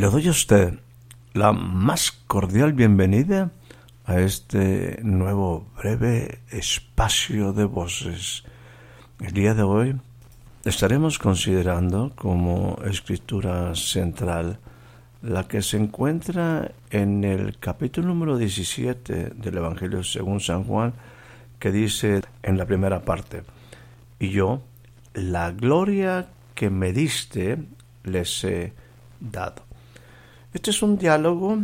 Le doy a usted la más cordial bienvenida a este nuevo breve espacio de voces. El día de hoy estaremos considerando como escritura central la que se encuentra en el capítulo número 17 del Evangelio según San Juan, que dice en la primera parte, y yo, la gloria que me diste, les he dado. Este es un diálogo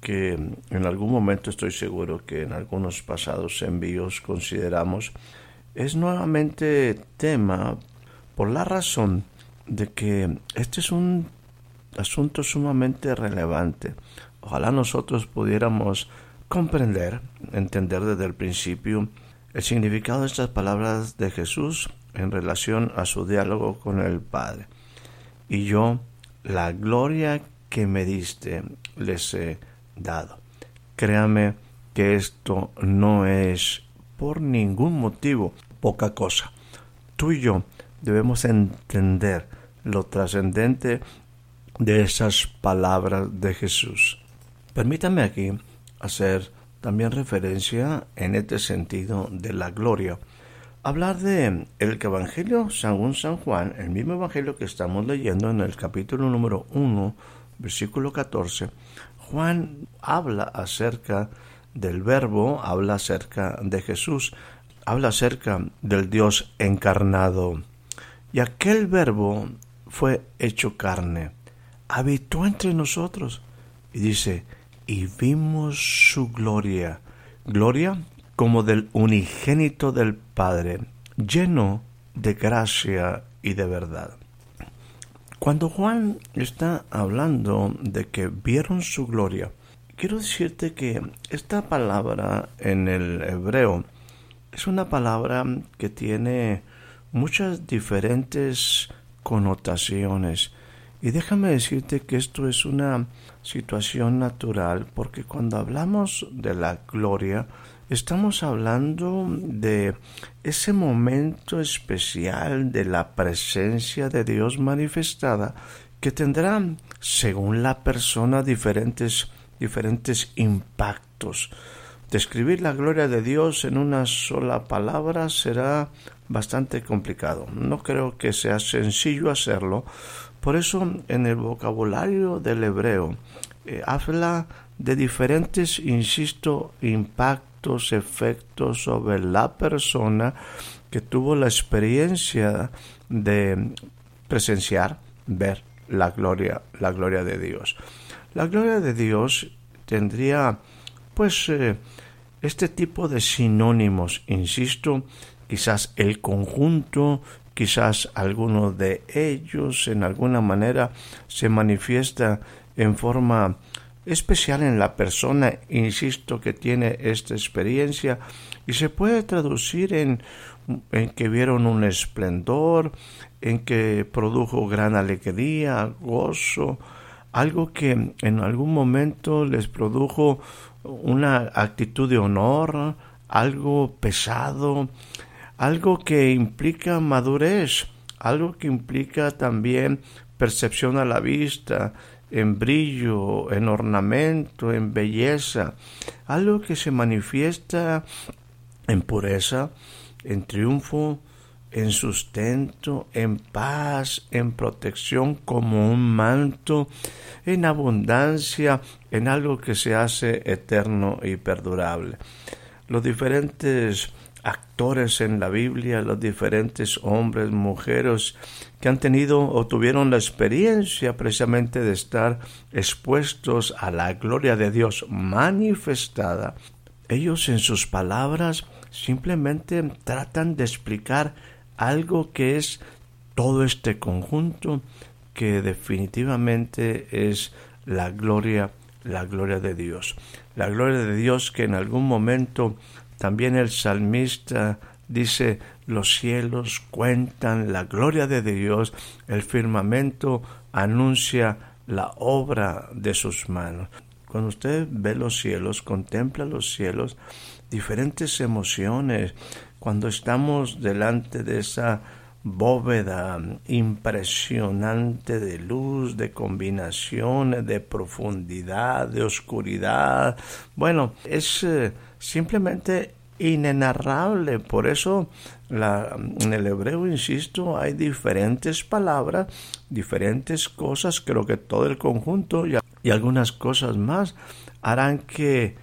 que en algún momento estoy seguro que en algunos pasados envíos consideramos es nuevamente tema por la razón de que este es un asunto sumamente relevante. Ojalá nosotros pudiéramos comprender, entender desde el principio el significado de estas palabras de Jesús en relación a su diálogo con el Padre. Y yo, la gloria que me diste les he dado. Créame que esto no es por ningún motivo poca cosa. Tú y yo debemos entender lo trascendente de esas palabras de Jesús. Permítame aquí hacer también referencia en este sentido de la gloria. Hablar de el Evangelio según San Juan, el mismo Evangelio que estamos leyendo en el capítulo número 1 versículo 14, Juan habla acerca del verbo, habla acerca de Jesús, habla acerca del Dios encarnado. Y aquel verbo fue hecho carne, habitó entre nosotros. Y dice, y vimos su gloria, gloria como del unigénito del Padre, lleno de gracia y de verdad. Cuando Juan está hablando de que vieron su gloria, quiero decirte que esta palabra en el hebreo es una palabra que tiene muchas diferentes connotaciones. Y déjame decirte que esto es una situación natural porque cuando hablamos de la gloria, Estamos hablando de ese momento especial de la presencia de Dios manifestada que tendrá, según la persona, diferentes, diferentes impactos. Describir la gloria de Dios en una sola palabra será bastante complicado. No creo que sea sencillo hacerlo. Por eso en el vocabulario del hebreo eh, habla de diferentes, insisto, impactos efectos sobre la persona que tuvo la experiencia de presenciar, ver la gloria, la gloria de Dios. La gloria de Dios tendría pues eh, este tipo de sinónimos, insisto, quizás el conjunto, quizás alguno de ellos en alguna manera se manifiesta en forma especial en la persona, insisto, que tiene esta experiencia y se puede traducir en, que vieron un esplendor, en que produjo gran alegría, gozo, algo que en algún momento les produjo una actitud de honor, algo pesado, algo que implica madurez, algo que implica también percepción a la vista, en brillo, en ornamento, en belleza, algo que se manifiesta en pureza, en triunfo, en sustento, en paz, en protección como un manto, en abundancia, en algo que se hace eterno y perdurable. Los diferentes actores en la Biblia, los diferentes hombres, mujeres que han tenido o tuvieron la experiencia precisamente de estar expuestos a la gloria de Dios manifestada, Ellos en sus palabras simplemente tratan de explicar algo que es todo este conjunto que definitivamente es la gloria, la gloria de Dios. La gloria de Dios que en algún momento también el salmista dice los cielos cuentan la gloria de Dios, el firmamento anuncia la obra de sus manos. Cuando usted ve los cielos, contempla los cielos, diferentes emociones, cuando estamos delante de esa bóveda impresionante de luz, de combinaciones, de profundidad, de oscuridad. Bueno, es eh, simplemente inenarrable. Por eso en el hebreo, insisto, hay diferentes palabras, diferentes cosas. Creo que todo el conjunto y, y algunas cosas más harán que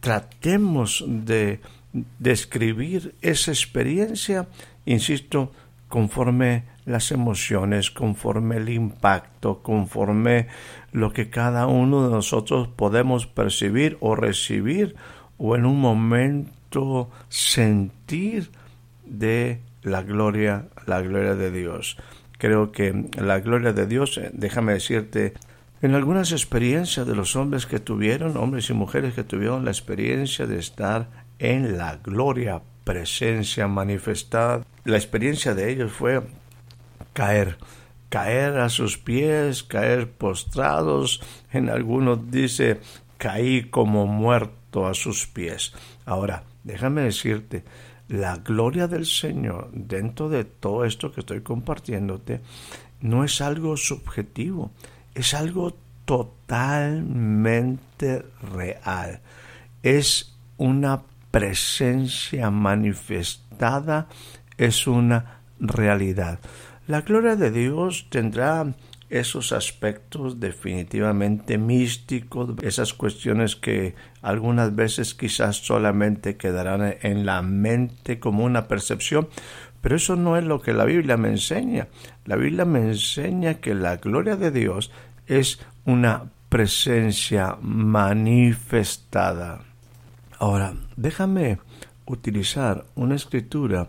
tratemos de describir esa experiencia, insisto, conforme las emociones, conforme el impacto, conforme lo que cada uno de nosotros podemos percibir o recibir o en un momento sentir de la gloria, la gloria de Dios. Creo que la gloria de Dios, eh, déjame decirte, en algunas experiencias de los hombres que tuvieron, hombres y mujeres que tuvieron la experiencia de estar en la gloria, presencia manifestada, la experiencia de ellos fue caer, caer a sus pies, caer postrados, en algunos dice caí como muerto a sus pies. Ahora, déjame decirte, la gloria del Señor dentro de todo esto que estoy compartiéndote no es algo subjetivo, es algo totalmente real. Es una presencia manifestada, es una realidad. La gloria de Dios tendrá esos aspectos definitivamente místicos, esas cuestiones que algunas veces quizás solamente quedarán en la mente como una percepción, pero eso no es lo que la Biblia me enseña. La Biblia me enseña que la gloria de Dios es una presencia manifestada. Ahora, déjame utilizar una escritura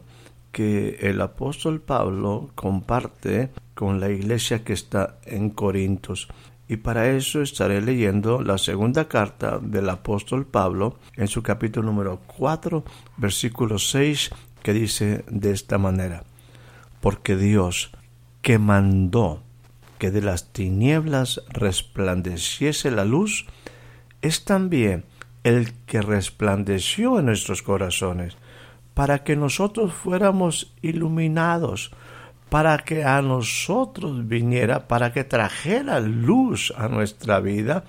que el apóstol Pablo comparte con la iglesia que está en Corintios. Y para eso estaré leyendo la segunda carta del apóstol Pablo en su capítulo número 4, versículo 6, que dice de esta manera, porque Dios que mandó que de las tinieblas resplandeciese la luz, es también el que resplandeció en nuestros corazones para que nosotros fuéramos iluminados, para que a nosotros viniera, para que trajera luz a nuestra vida,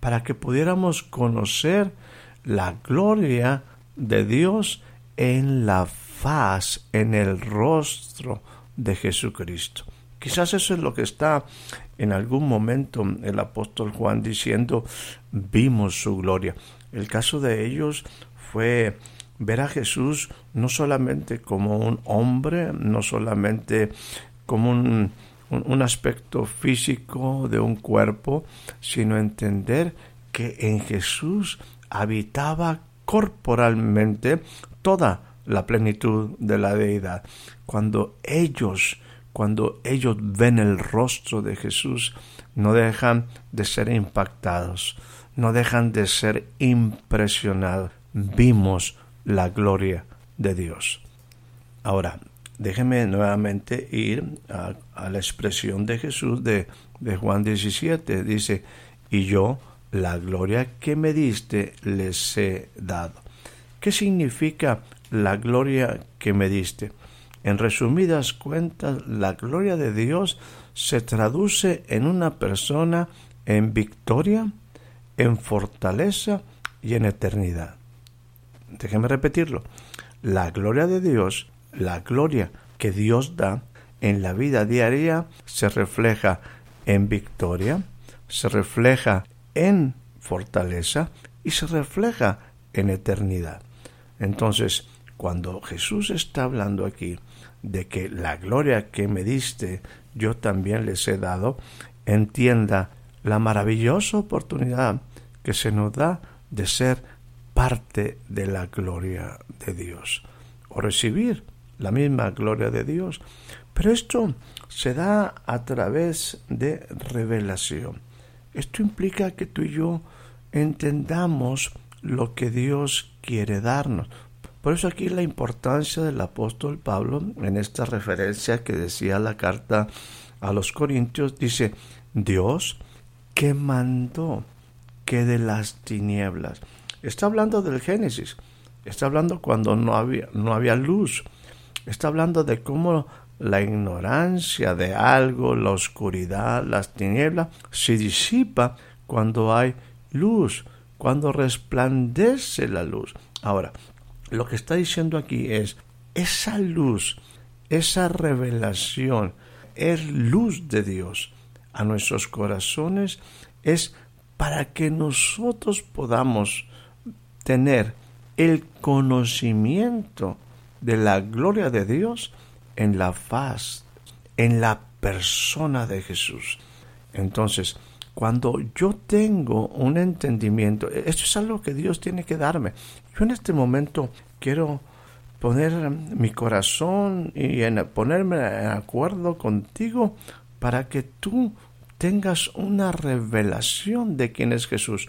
para que pudiéramos conocer la gloria de Dios en la faz, en el rostro de Jesucristo. Quizás eso es lo que está en algún momento el apóstol Juan diciendo, vimos su gloria. El caso de ellos fue ver a Jesús no solamente como un hombre, no solamente como un, un, aspecto físico de un cuerpo, sino entender que en Jesús habitaba corporalmente toda la plenitud de la deidad. Cuando ellos, cuando ellos ven el rostro de Jesús, no dejan de ser impactados, no dejan de ser impresionados. Vimos la gloria de Dios. Ahora, déjeme nuevamente ir a, la expresión de Jesús de, de Juan 17. Dice, y yo la gloria que me diste les he dado. ¿Qué significa la gloria que me diste? En resumidas cuentas, la gloria de Dios se traduce en una persona en victoria, en fortaleza y en eternidad déjeme repetirlo, la gloria de Dios, la gloria que Dios da en la vida diaria se refleja en victoria, se refleja en fortaleza y se refleja en eternidad. Entonces, cuando Jesús está hablando aquí de que la gloria que me diste yo también les he dado, entienda la maravillosa oportunidad que se nos da de ser parte de la gloria de Dios o recibir la misma gloria de Dios. Pero esto se da a través de revelación. Esto implica que tú y yo entendamos lo que Dios quiere darnos. Por eso aquí la importancia del apóstol Pablo en esta referencia que decía la carta a los Corintios, dice, Dios que mandó que de las tinieblas. Está hablando del Génesis, está hablando cuando no había, no había luz, está hablando de cómo la ignorancia de algo, la oscuridad, las tinieblas, se disipa cuando hay luz, cuando resplandece la luz. Ahora, lo que está diciendo aquí es, esa luz, esa revelación, es luz de Dios a nuestros corazones, es para que nosotros podamos tener el conocimiento de la gloria de Dios en la faz, en la persona de Jesús. Entonces, cuando yo tengo un entendimiento, e-, esto es algo que Dios tiene que darme. Yo en este momento quiero poner mi corazón y ponerme en acuerdo contigo para que tú tengas una revelación de quién es Jesús.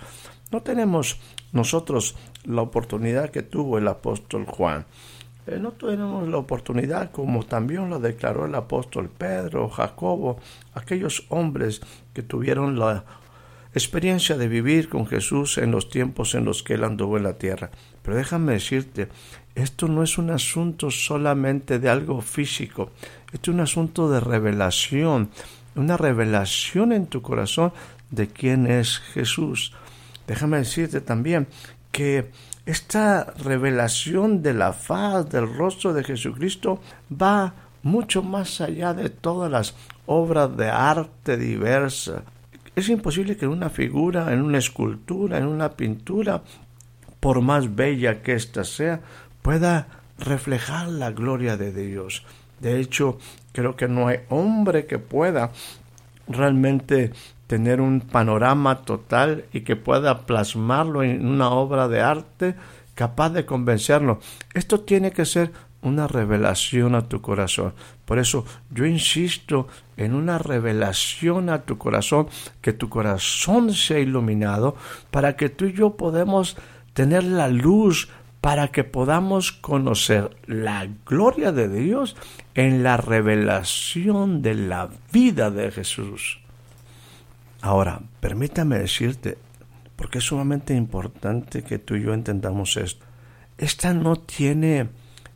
No tenemos nosotros la oportunidad que tuvo el apóstol Juan. Eh, no tenemos la oportunidad como también lo declaró el apóstol Pedro, Jacobo, aquellos hombres que tuvieron la experiencia de vivir con Jesús en los tiempos en los que él anduvo en la tierra. Pero déjame decirte, esto no es un asunto solamente de algo físico, esto es un asunto de revelación, una revelación en tu corazón de quién es Jesús. Déjame decirte también que esta revelación de la faz del rostro de Jesucristo va mucho más allá de todas las obras de arte diversas. Es imposible que una figura, en una escultura, en una pintura, por más bella que ésta sea, pueda reflejar la gloria de Dios. De hecho, creo que no hay hombre que pueda realmente tener un panorama total y que pueda plasmarlo en una obra de arte capaz de convencerlo. Esto tiene que ser una revelación a tu corazón. Por eso yo insisto en una revelación a tu corazón, que tu corazón sea iluminado para que tú y yo podamos tener la luz para que podamos conocer la gloria de Dios en la revelación de la vida de Jesús. Ahora, permítame decirte, porque es sumamente importante que tú y yo entendamos esto. Esta no tiene,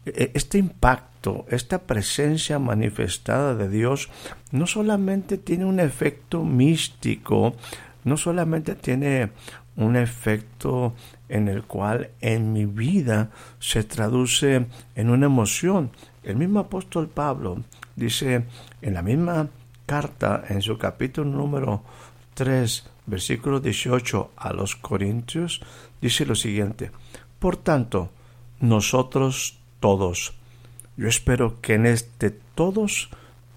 e, este impacto, esta presencia manifestada de Dios, no solamente tiene un efecto místico, no solamente tiene un efecto en el cual en mi vida se traduce en una emoción. El mismo apóstol Pablo dice en la misma carta, en su capítulo número 3, versículo 18 a los Corintios, dice lo siguiente, Por tanto, nosotros todos, yo espero que en este todos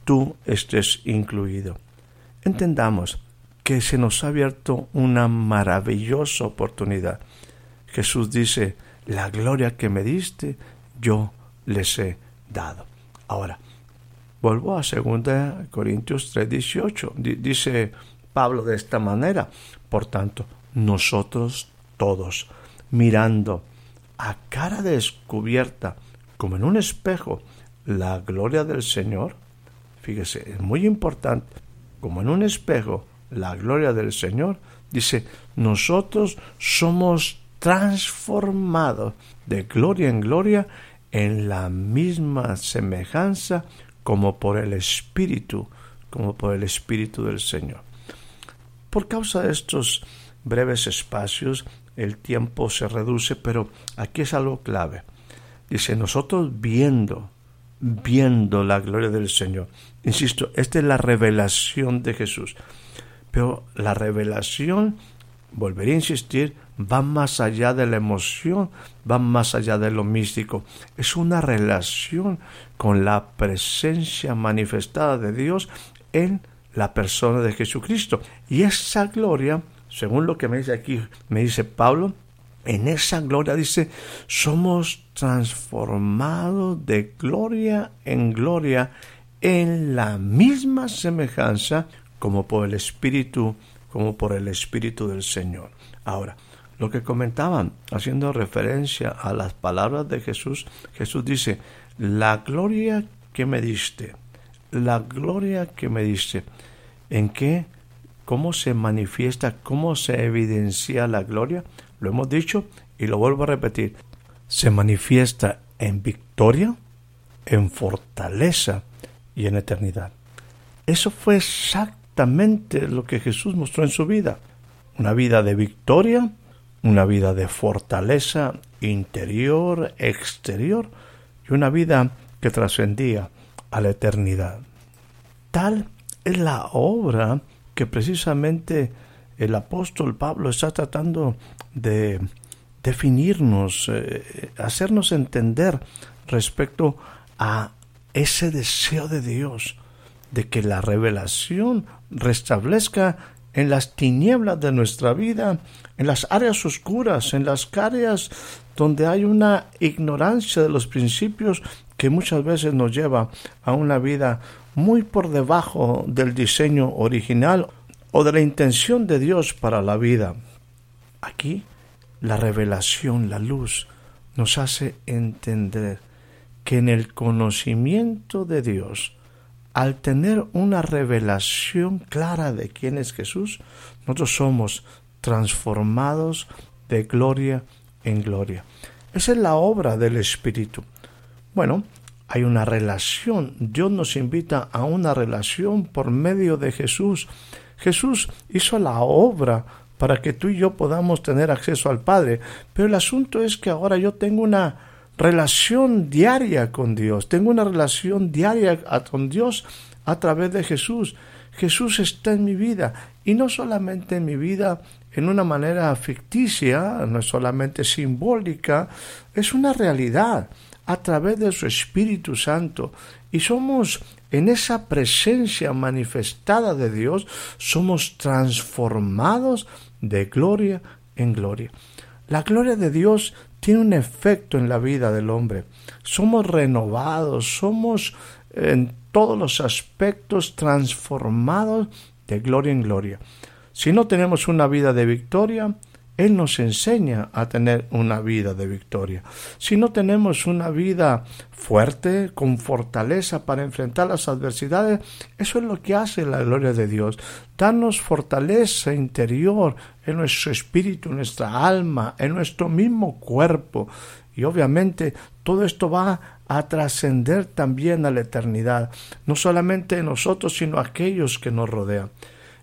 tú estés incluido. Entendamos que se nos ha abierto una maravillosa oportunidad. Jesús dice, la gloria que me diste, yo les he dado. Ahora, vuelvo a 2 Corintios 3:18. Dice Pablo de esta manera, por tanto, nosotros todos, mirando a cara descubierta, como en un espejo, la gloria del Señor, fíjese, es muy importante, como en un espejo, la gloria del Señor, dice, nosotros somos transformados de gloria en gloria en la misma semejanza como por el Espíritu, como por el Espíritu del Señor. Por causa de estos breves espacios, el tiempo se reduce, pero aquí es algo clave. Dice, nosotros viendo, viendo la gloria del Señor. Insisto, esta es la revelación de Jesús. Pero la revelación, volvería a insistir, va más allá de la emoción, va más allá de lo místico. Es una relación con la presencia manifestada de Dios en la persona de Jesucristo. Y esa gloria, según lo que me dice aquí, me dice Pablo, En esa gloria dice, somos transformados de gloria en gloria en la misma semejanza como por el Espíritu, como por el Espíritu del Señor. Ahora, lo que comentaban, haciendo referencia a las palabras de Jesús, Jesús dice, la gloria que me diste, la gloria que me diste, ¿en qué? ¿Cómo se manifiesta, cómo se evidencia la gloria? Lo hemos dicho y lo vuelvo a repetir. Se manifiesta en victoria, en fortaleza y en eternidad. Eso fue exactamente lo que Jesús mostró en su vida. Una vida de victoria, una vida de fortaleza interior, exterior y una vida que trascendía a la eternidad. Tal es la obra que precisamente el apóstol Pablo está tratando de definirnos, eh, hacernos entender respecto a ese deseo de Dios de que la revelación restablezca en las tinieblas de nuestra vida, en las áreas oscuras, en las áreas donde hay una ignorancia de los principios que muchas veces nos lleva a una vida muy por debajo del diseño original o de la intención de Dios para la vida. Aquí la revelación, la luz, nos hace entender que en el conocimiento de Dios, al tener una revelación clara de quién es Jesús, nosotros somos transformados de gloria en gloria. Esa es la obra del Espíritu. Bueno, hay una relación. Dios nos invita a una relación por medio de Jesús. Jesús hizo la obra para que tú y yo podamos tener acceso al Padre. Pero el asunto es que ahora yo tengo una relación diaria con Dios, tengo una relación diaria con Dios a través de Jesús. Jesús está en mi vida y no solamente en mi vida en una manera ficticia, no es solamente simbólica, es una realidad a través de su Espíritu Santo. Y somos en esa presencia manifestada de Dios, somos transformados de gloria en gloria. La gloria de Dios tiene un efecto en la vida del hombre. Somos renovados, somos en todos los aspectos transformados de gloria en gloria. Si no tenemos una vida de victoria, él nos enseña a tener una vida de victoria. Si no tenemos una vida fuerte, con fortaleza para enfrentar las adversidades, eso es lo que hace la gloria de Dios. Darnos fortaleza interior en nuestro espíritu, en nuestra alma, en nuestro mismo cuerpo. Y obviamente todo esto va a trascender también a la eternidad, no solamente nosotros, sino aquellos que nos rodean.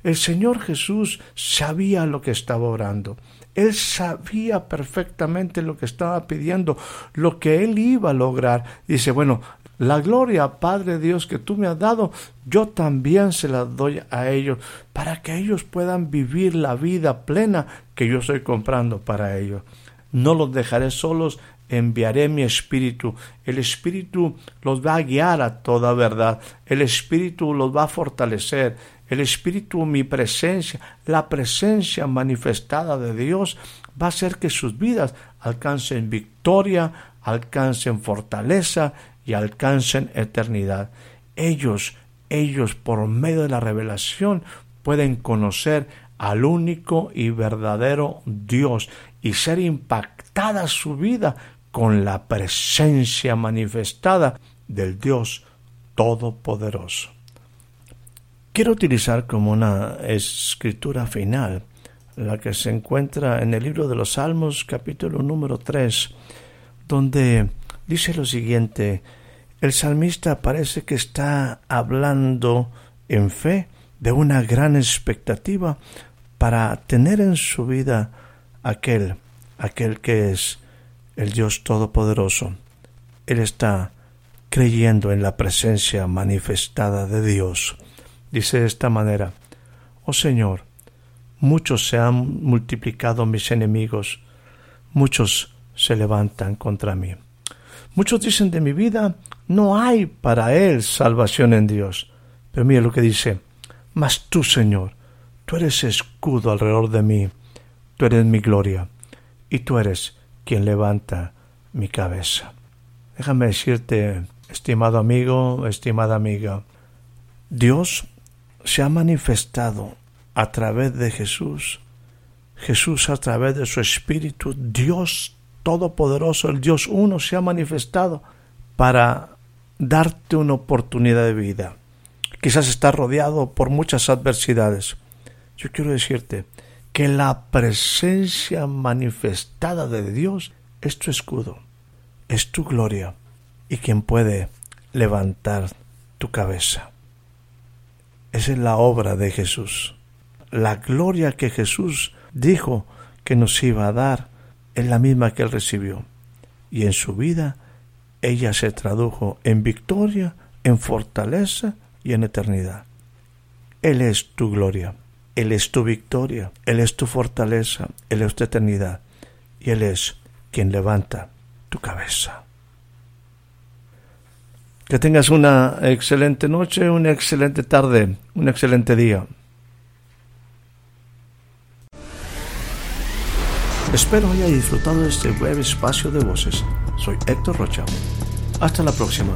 El Señor Jesús sabía lo que estaba orando. Él sabía perfectamente lo que estaba pidiendo, lo que él iba a lograr. Dice, bueno, la gloria, Padre Dios, que tú me has dado, yo también se la doy a ellos, para que ellos puedan vivir la vida plena que yo estoy comprando para ellos. No los dejaré solos, enviaré mi espíritu. El espíritu los va a guiar a toda verdad. El espíritu los va a fortalecer el Espíritu, mi presencia, la presencia manifestada de Dios, va a hacer que sus vidas alcancen victoria, alcancen fortaleza y alcancen eternidad. Ellos, ellos, por medio de la revelación, pueden conocer al único y verdadero Dios y ser impactada su vida con la presencia manifestada del Dios Todopoderoso. Quiero utilizar como una escritura final la que se encuentra en el libro de los Salmos capítulo número 3, donde dice lo siguiente, el salmista parece que está hablando en fe de una gran expectativa para tener en su vida aquel, aquel que es el Dios Todopoderoso. Él está creyendo en la presencia manifestada de Dios dice de esta manera, Oh Señor, muchos se han multiplicado mis enemigos, muchos se levantan contra mí. Muchos dicen de mi vida, no hay para él salvación en Dios. Pero mira lo que dice, mas tú, Señor, tú eres escudo alrededor de mí, tú eres mi gloria, y tú eres quien levanta mi cabeza. Déjame decirte, estimado amigo, estimada amiga, Dios se ha manifestado a través de Jesús. Jesús a través de su Espíritu, Dios Todopoderoso, el Dios uno, se ha manifestado para darte una oportunidad de vida. Quizás estás rodeado por muchas adversidades. Yo quiero decirte que la presencia manifestada de Dios es tu escudo, es tu gloria y quien puede levantar tu cabeza. Esa es la obra de Jesús. La gloria que Jesús dijo que nos iba a dar es la misma que él recibió. Y en su vida ella se tradujo en victoria, en fortaleza y en eternidad. Él es tu gloria, Él es tu victoria, Él es tu fortaleza, Él es tu eternidad y Él es quien levanta tu cabeza. Que tengas una excelente noche, una excelente tarde, un excelente día. Espero haya disfrutado de este breve espacio de voces. Soy Héctor Rocha. Hasta la próxima.